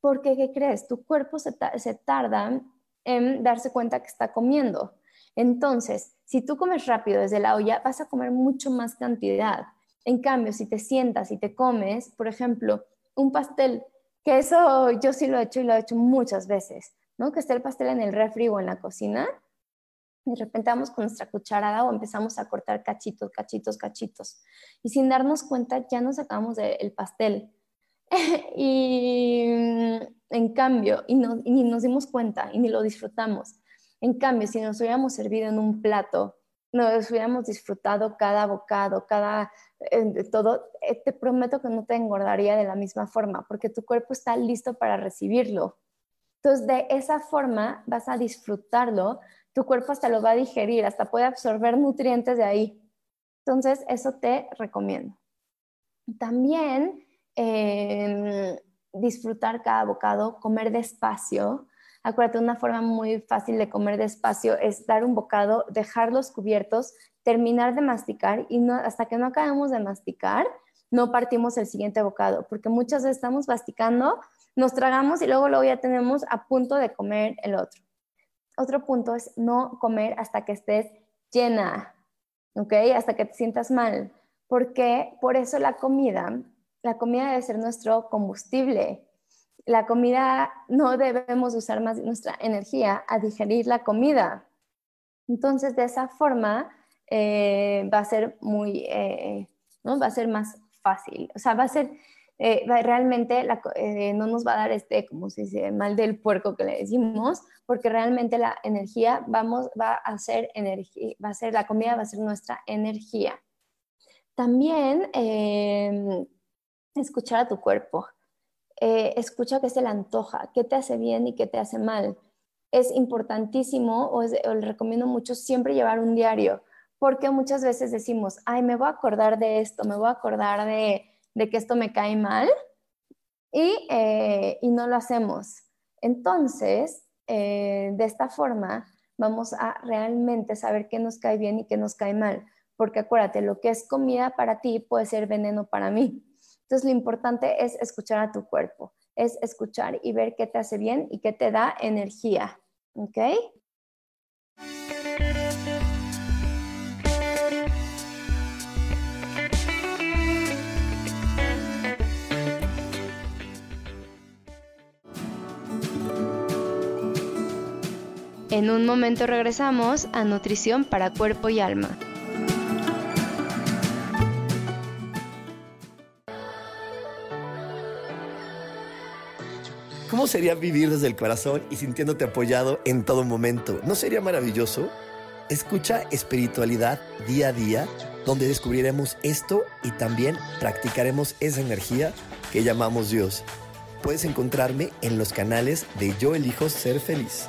Porque, ¿qué crees? Tu cuerpo se, tarda en darse cuenta que está comiendo. Entonces, si tú comes rápido desde la olla, vas a comer mucho más cantidad. En cambio, si te sientas y te comes, por ejemplo, un pastel, que eso yo sí lo he hecho y lo he hecho muchas veces, ¿no? Que esté el pastel en el refri o en la cocina, de repente vamos con nuestra cucharada o empezamos a cortar cachitos, cachitos, cachitos. Y sin darnos cuenta ya nos sacamos del pastel. [laughs] y en cambio, y, no, y ni nos dimos cuenta y ni lo disfrutamos. En cambio, si nos hubiéramos servido en un plato, nos hubiéramos disfrutado cada bocado, cada todo, eh, te prometo que no te engordaría de la misma forma, porque tu cuerpo está listo para recibirlo. Entonces, de esa forma vas a disfrutarlo, tu cuerpo hasta lo va a digerir, hasta puede absorber nutrientes de ahí. Entonces, eso te recomiendo. También em, disfrutar cada bocado, comer despacio. Acuérdate, una forma muy fácil de comer despacio es dar un bocado, dejarlos cubiertos, terminar de masticar y no, hasta que no acabemos de masticar, no partimos el siguiente bocado, porque muchas veces estamos masticando, nos tragamos y luego, luego ya tenemos a punto de comer el otro. Otro punto es no comer hasta que estés llena, ¿ok? Hasta que te sientas mal. porque por eso la comida, la comida debe ser nuestro combustible. La comida no debemos usar más nuestra energía a digerir la comida. Entonces, de esa forma eh, va a ser muy, eh, ¿no? Va a ser más fácil. O sea, va a ser, eh, realmente no nos va a dar este, como se dice, mal del puerco que le decimos, porque realmente la energía vamos, va a ser energía, va a ser, la comida va a ser nuestra energía. También em, escuchar a tu cuerpo. escucha qué se le antoja, qué te hace bien y qué te hace mal es importantísimo o, le recomiendo mucho siempre llevar un diario, porque muchas veces decimos, ay, me voy a acordar de esto, me voy a acordar de, que esto me cae mal y, eh, no lo hacemos. Entonces, eh, de esta forma, vamos a realmente saber qué nos cae bien y qué nos cae mal, porque acuérdate, lo que es comida para ti puede ser veneno para mí. Entonces, lo importante es escuchar a tu cuerpo, es escuchar y ver qué te hace bien y qué te da energía. ¿Ok? En un momento regresamos a Nutrición para Cuerpo y Alma. ¿Cómo sería vivir desde el corazón y sintiéndote apoyado en todo momento? ¿No sería maravilloso? Escucha espiritualidad día a día, donde descubriremos esto y también practicaremos esa energía que llamamos Dios. Puedes encontrarme en los canales de Yo elijo ser feliz.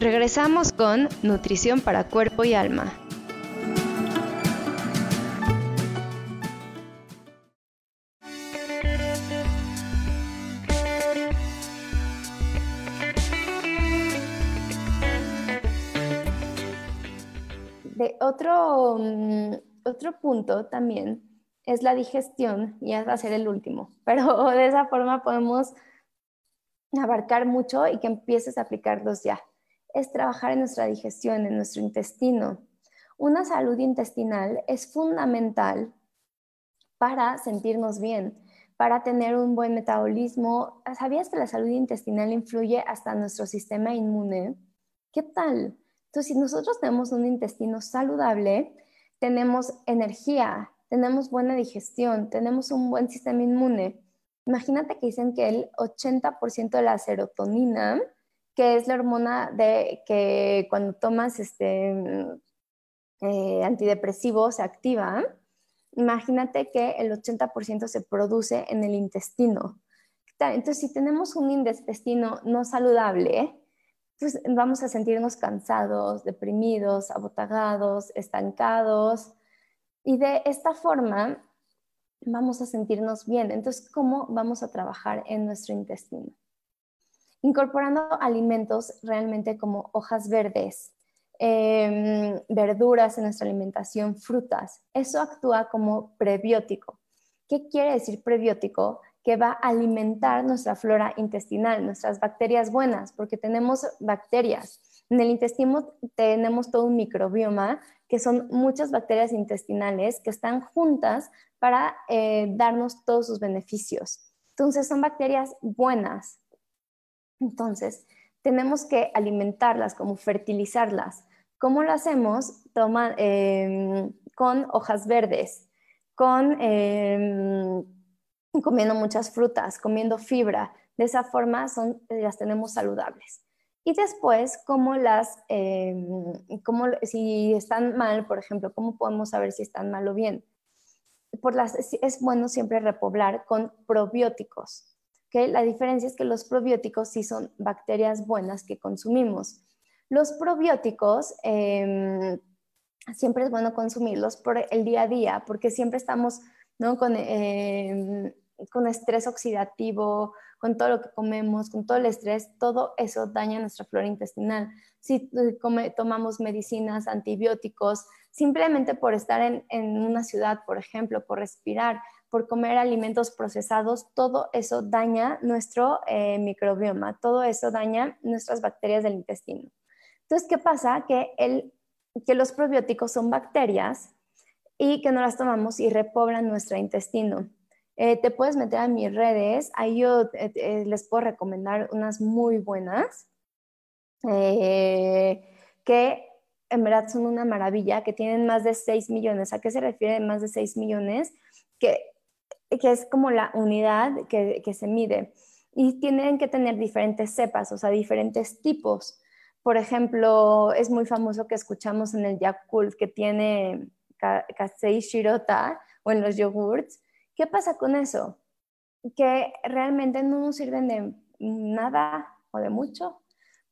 Regresamos con Nutrición para Cuerpo y Alma. De otro, mm, otro punto también es la digestión, y a ser el último, [laughs] pero de esa forma podemos abarcar mucho y que empieces a aplicarlos ya es trabajar en nuestra digestión, en nuestro intestino. Una salud intestinal es fundamental para sentirnos bien, para tener un buen metabolismo. ¿Sabías que la salud intestinal influye hasta nuestro sistema inmune? ¿Qué tal? Entonces, si nosotros tenemos un intestino saludable, tenemos energía, tenemos buena digestión, tenemos un buen sistema inmune. Imagínate que dicen que el 80% de la serotonina que es la hormona de que cuando tomas este eh, antidepresivo se activa. Imagínate que el 80% se produce en el intestino. Entonces, si tenemos un intestino no saludable, pues vamos a sentirnos cansados, deprimidos, abotagados, estancados. Y de esta forma vamos a sentirnos bien. Entonces, ¿cómo vamos a trabajar en nuestro intestino? Incorporando alimentos realmente como hojas verdes, em, verduras en nuestra alimentación, frutas. Eso actúa como prebiótico. ¿Qué quiere decir prebiótico? Que va a alimentar nuestra flora intestinal, nuestras bacterias buenas, porque tenemos bacterias. En el intestino tenemos todo un microbioma que son muchas bacterias intestinales que están juntas para eh, darnos todos sus beneficios. Entonces son bacterias buenas. Entonces tenemos que alimentarlas, como fertilizarlas. ¿Cómo lo hacemos? Toma, em, con hojas verdes, con em, comiendo muchas frutas, comiendo fibra. De esa forma son, las tenemos saludables. Y después, cómo las, em, cómo, si están mal, por ejemplo, ¿cómo podemos saber si están mal o bien? Por las, es bueno siempre repoblar con probióticos. ¿Okay? La diferencia es que los probióticos sí son bacterias buenas que consumimos. Los probióticos eh, siempre es bueno consumirlos por el día a día porque siempre estamos ¿no? con, eh, con estrés oxidativo, con todo lo que comemos, con todo el estrés, todo eso daña nuestra flora intestinal. Si eh, tomamos medicinas, antibióticos, simplemente por estar en, una ciudad, por ejemplo, por respirar, por comer alimentos procesados, todo eso daña nuestro eh, microbioma, todo eso daña nuestras bacterias del intestino. Entonces, ¿qué pasa? Que, el, que los probióticos son bacterias y que no las tomamos y repoblan nuestro intestino. Eh, te puedes meter a mis redes, ahí yo eh, eh, les puedo recomendar unas muy buenas, que en verdad son una maravilla, que tienen más de 6 millones. ¿A qué se refiere más de 6 millones? Que, que es como la unidad que, se mide. Y tienen que tener diferentes cepas, o sea, diferentes tipos. Por ejemplo, es muy famoso que escuchamos en el Yakult que tiene Kasei Shirota o en los yogurts. ¿Qué pasa con eso? Que realmente no nos sirven de nada o de mucho.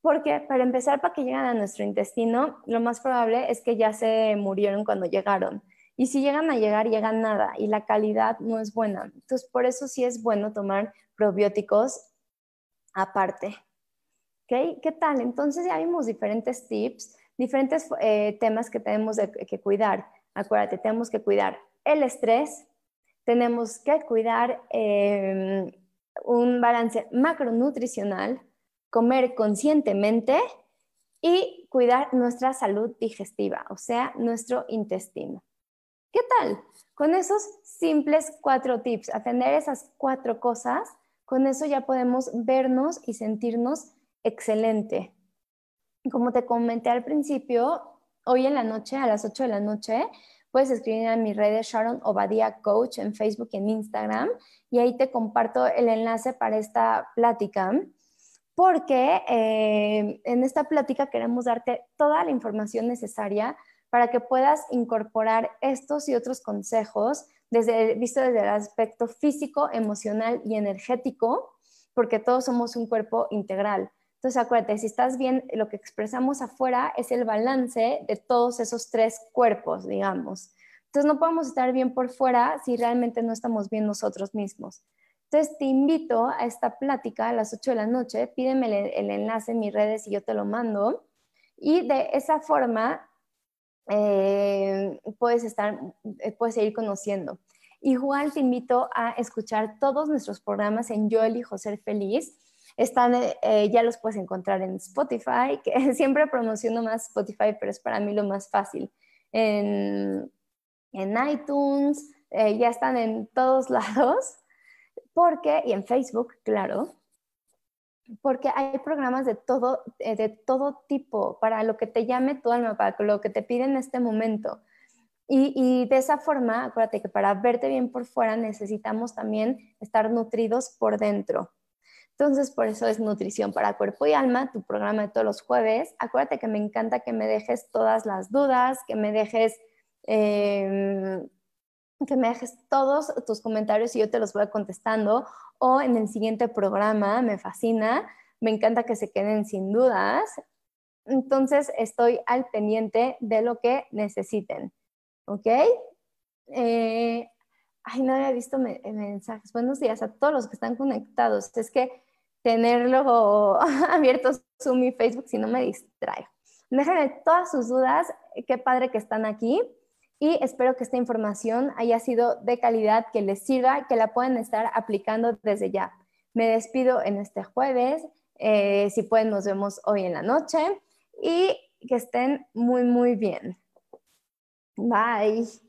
Porque para empezar, para que lleguen a nuestro intestino, lo más probable es que ya se murieron cuando llegaron. Y si llegan a llegar, llegan nada y la calidad no es buena. Entonces, por eso sí es bueno tomar probióticos aparte. ¿Qué tal? Entonces ya vimos diferentes tips, diferentes eh, temas que tenemos que cuidar. Acuérdate, tenemos que cuidar el estrés, tenemos que cuidar em, un balance macronutricional, comer conscientemente y cuidar nuestra salud digestiva, o sea, nuestro intestino. ¿Qué tal? Con esos simples cuatro tips, atender esas cuatro cosas, con eso ya podemos vernos y sentirnos excelente. Como te comenté al principio, hoy en la noche, a las 8 de la noche, puedes escribir a mi red de Sharon Obadía Coach en Facebook y en Instagram y ahí te comparto el enlace para esta plática porque eh, en esta plática queremos darte toda la información necesaria para que puedas incorporar estos y otros consejos desde, visto desde el aspecto físico, emocional y energético, porque todos somos un cuerpo integral. Entonces, acuérdate, si estás bien, lo que expresamos afuera es el balance de todos esos tres cuerpos, digamos. Entonces, no podemos estar bien por fuera si realmente no estamos bien nosotros mismos. Entonces, te invito a esta plática a las 8 de la noche, pídeme el, enlace en mis redes y yo te lo mando. Y de esa forma, eh, puedes, estar, eh, puedes seguir conociendo. Igual te invito a escuchar todos nuestros programas en Yo elijo ser feliz están, eh, ya los puedes encontrar en Spotify, que [laughs] siempre promociono más Spotify, pero es para mí lo más fácil. En, en iTunes, ya están en todos [laughs] lados, porque, y en Facebook, claro, porque hay programas de todo, eh, de todo tipo, para lo que te llame tu alma, para lo que te pide en este momento. Y, y, de esa forma, acuérdate que para verte bien por fuera necesitamos también estar nutridos por dentro. Entonces, por eso es Nutrición para Cuerpo y Alma, tu programa de todos los jueves. Acuérdate que me encanta que me dejes todas las dudas, que me dejes, em, que me dejes todos tus comentarios y yo te los voy contestando. O en el siguiente programa, me fascina, me encanta que se queden sin dudas. Entonces, estoy al pendiente de lo que necesiten. ¿Ok? Eh, ay, no había visto mensajes. Buenos días a todos los que están conectados. Es que tenerlo [laughs] abierto Zoom y Facebook si no me distraigo. Déjenme todas sus dudas, qué padre que están aquí y espero que esta información haya sido de calidad, que les sirva, que la puedan estar aplicando desde ya. Me despido en este jueves, eh, si pueden nos vemos hoy en la noche y que estén muy, muy bien. Bye.